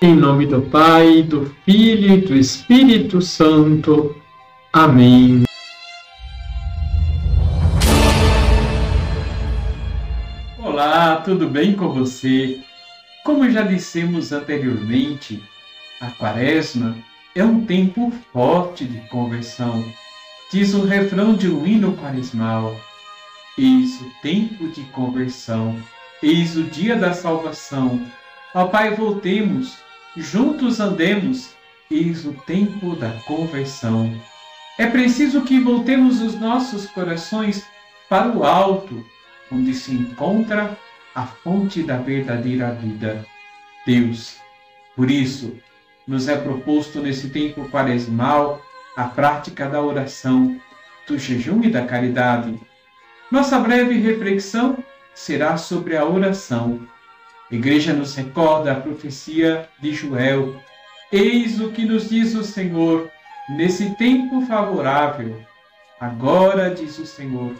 Em nome do Pai, do Filho e do Espírito Santo. Amém. Olá, tudo bem com você? Como já dissemos anteriormente, a Quaresma é um tempo forte de conversão. Diz o refrão de um hino quaresmal: Eis o tempo de conversão, eis o dia da salvação. Ó Pai, voltemos juntos andemos, eis o tempo da conversão. É preciso que voltemos os nossos corações para o alto, onde se encontra a fonte da verdadeira vida, Deus. Por isso, nos é proposto nesse tempo quaresmal a prática da oração, do jejum e da caridade. Nossa breve reflexão será sobre a oração a igreja nos recorda a profecia de Joel. Eis o que nos diz o Senhor nesse tempo favorável. Agora, diz o Senhor,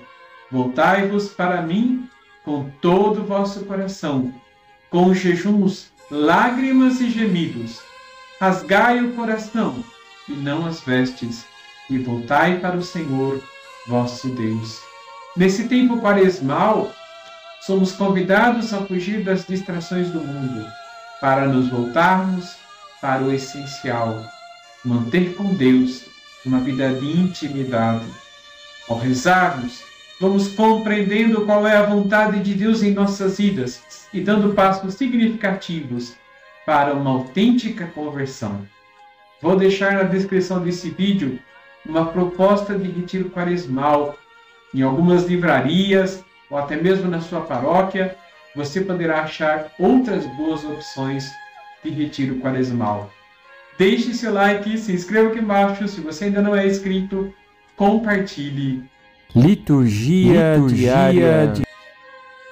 voltai-vos para mim com todo o vosso coração, com jejuns, lágrimas e gemidos. Rasgai o coração e não as vestes, e voltai para o Senhor, vosso Deus. Nesse tempo quaresmal, somos convidados a fugir das distrações do mundo para nos voltarmos para o essencial, manter com Deus uma vida de intimidade. Ao rezarmos, vamos compreendendo qual é a vontade de Deus em nossas vidas e dando passos significativos para uma autêntica conversão. Vou deixar na descrição desse vídeo uma proposta de retiro quaresmal em algumas livrarias ou até mesmo na sua paróquia, você poderá achar outras boas opções de retiro quaresmal. Deixe seu like, se inscreva aqui embaixo, se você ainda não é inscrito, compartilhe. Liturgia, Liturgia diária. De... O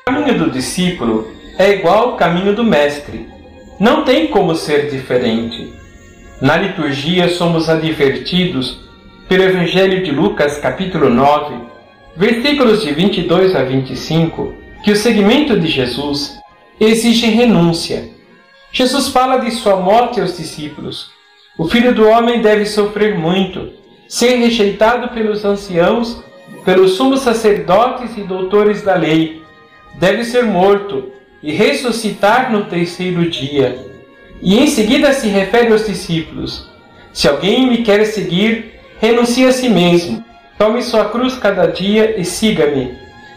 caminho do discípulo é igual ao caminho do mestre. Não tem como ser diferente. Na liturgia somos advertidos pelo Evangelho de Lucas, capítulo 9, versículos de 22 a 25, que o seguimento de Jesus exige renúncia. Jesus fala de sua morte aos discípulos. O filho do homem deve sofrer muito, ser rejeitado pelos anciãos, pelos sumos sacerdotes e doutores da lei. Deve ser morto e ressuscitar no terceiro dia. E em seguida se refere aos discípulos: Se alguém me quer seguir, renuncie a si mesmo Tome sua cruz cada dia e siga-me.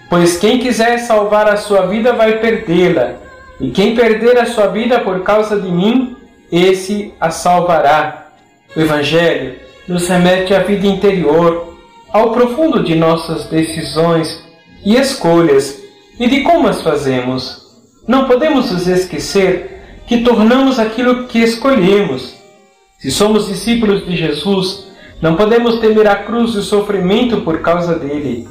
Pois quem quiser salvar a sua vida vai perdê-la, e quem perder a sua vida por causa de mim, esse a salvará. O Evangelho nos remete à vida interior, ao profundo de nossas decisões e escolhas e de como as fazemos. Não podemos nos esquecer que tornamos aquilo que escolhemos. Se somos discípulos de Jesus, não podemos temer a cruz e o sofrimento por causa dele.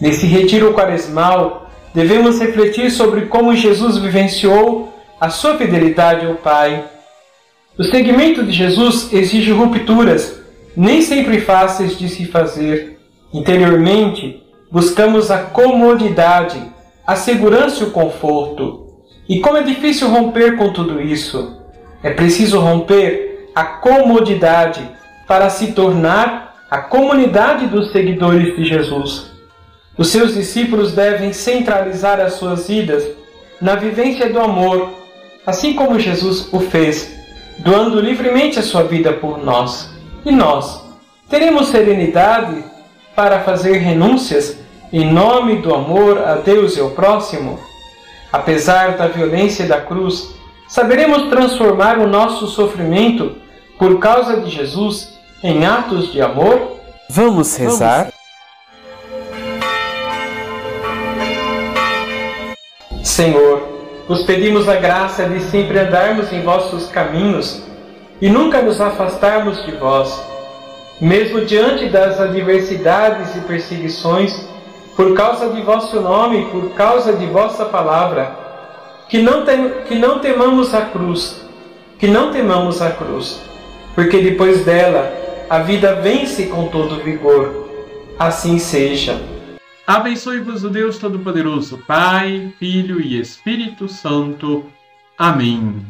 Nesse retiro quaresmal, devemos refletir sobre como Jesus vivenciou a sua fidelidade ao Pai. O seguimento de Jesus exige rupturas, nem sempre fáceis de se fazer. Interiormente, buscamos a comodidade, a segurança e o conforto. E como é difícil romper com tudo isso. É preciso romper a comodidade para se tornar a comunidade dos seguidores de Jesus. Os seus discípulos devem centralizar as suas vidas na vivência do amor, assim como Jesus o fez, doando livremente a sua vida por nós. E nós teremos serenidade para fazer renúncias em nome do amor a Deus e ao próximo? Apesar da violência da cruz, saberemos transformar o nosso sofrimento por causa de Jesus em atos de amor? Vamos rezar? Senhor, vos pedimos a graça de sempre andarmos em vossos caminhos e nunca nos afastarmos de vós, mesmo diante das adversidades e perseguições, por causa de vosso nome e por causa de vossa palavra, que não, tem, que não temamos a cruz, que não temamos a cruz, porque depois dela a vida vence com todo vigor. Assim seja. Abençoe-vos o Deus Todo-Poderoso, Pai, Filho e Espírito Santo. Amém.